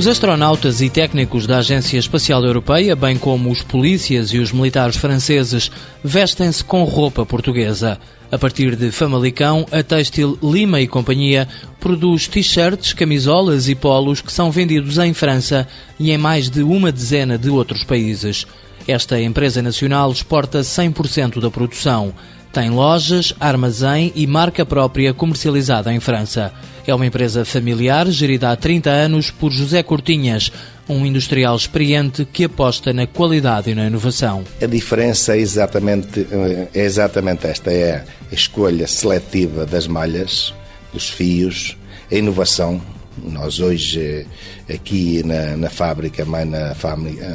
Os astronautas e técnicos da Agência Espacial Europeia, bem como os polícias e os militares franceses, vestem-se com roupa portuguesa. A partir de Famalicão, a Têxtil Lima e Companhia produz t-shirts, camisolas e polos que são vendidos em França e em mais de uma dezena de outros países. Esta empresa nacional exporta 100% da produção. Tem lojas, armazém e marca própria comercializada em França. É uma empresa familiar gerida há 30 anos por José Cortinhas, um industrial experiente que aposta na qualidade e na inovação. A diferença é exatamente, é exatamente esta: é a escolha seletiva das malhas, dos fios, a inovação. Nós hoje, aqui na, na fábrica, mãe na,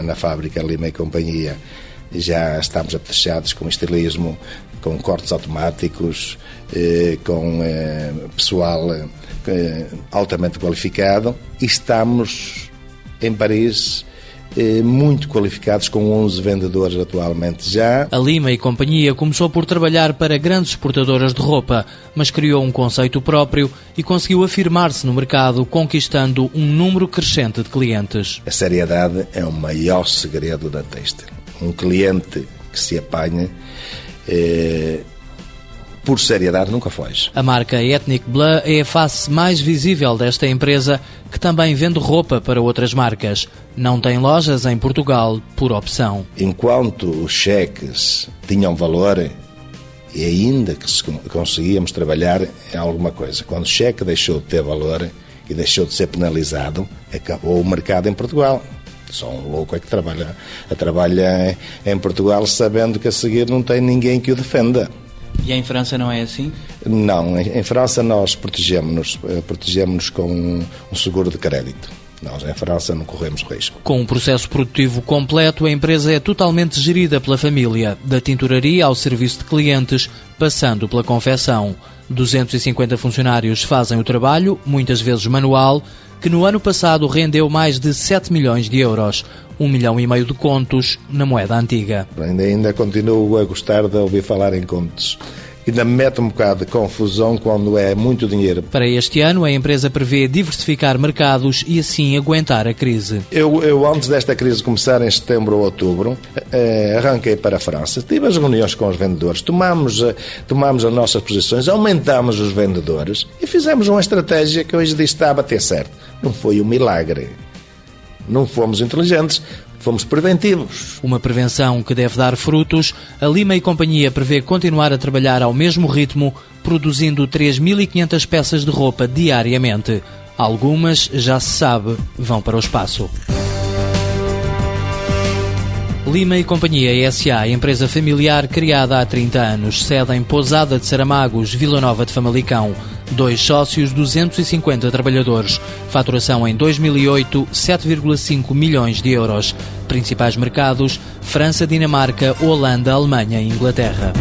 na fábrica Lima e Companhia, já estamos apetechados com estilismo, com cortes automáticos, eh, com eh, pessoal eh, altamente qualificado e estamos em Paris muito qualificados, com 11 vendedores atualmente já. A Lima e companhia começou por trabalhar para grandes exportadoras de roupa, mas criou um conceito próprio e conseguiu afirmar-se no mercado, conquistando um número crescente de clientes. A seriedade é o maior segredo da Têxtil um cliente que se apanha, eh, por seriedade, nunca foge. A marca Ethnic Bleu é a face mais visível desta empresa, que também vende roupa para outras marcas. Não tem lojas em Portugal, por opção. Enquanto os cheques tinham valor, e ainda que conseguíamos trabalhar em alguma coisa, quando o cheque deixou de ter valor e deixou de ser penalizado, acabou o mercado em Portugal. Só um louco é que trabalha, trabalha em Portugal sabendo que a seguir não tem ninguém que o defenda. E em França não é assim? Não, em, França nós protegemos-nos eh, protegemos com um seguro de crédito. Nós, em França, não corremos risco. Com um processo produtivo completo, a empresa é totalmente gerida pela família, da tinturaria ao serviço de clientes, passando pela confecção. 250 funcionários fazem o trabalho, muitas vezes manual, que no ano passado rendeu mais de 7 milhões de euros, um milhão e meio de contos na moeda antiga. Ainda, ainda continuo a gostar de ouvir falar em contos ainda me mete um bocado de confusão quando é muito dinheiro. Para este ano, a empresa prevê diversificar mercados e assim aguentar a crise. Eu, eu antes desta crise começar em setembro ou outubro, eh, arranquei para a França. Tive as reuniões com os vendedores, tomamos, eh, tomamos as nossas posições, aumentamos os vendedores e fizemos uma estratégia que hoje diz está a bater certo. Não foi um milagre. Não fomos inteligentes, fomos preventivos. Uma prevenção que deve dar frutos. A Lima e Companhia prevê continuar a trabalhar ao mesmo ritmo, produzindo 3.500 peças de roupa diariamente. Algumas, já se sabe, vão para o espaço. Lima e Companhia SA, empresa familiar criada há 30 anos, sede em Pousada de Saramagos, Vila Nova de Famalicão. Dois sócios, 250 trabalhadores. Faturação em 2008, 7,5 milhões de euros. Principais mercados: França, Dinamarca, Holanda, Alemanha e Inglaterra.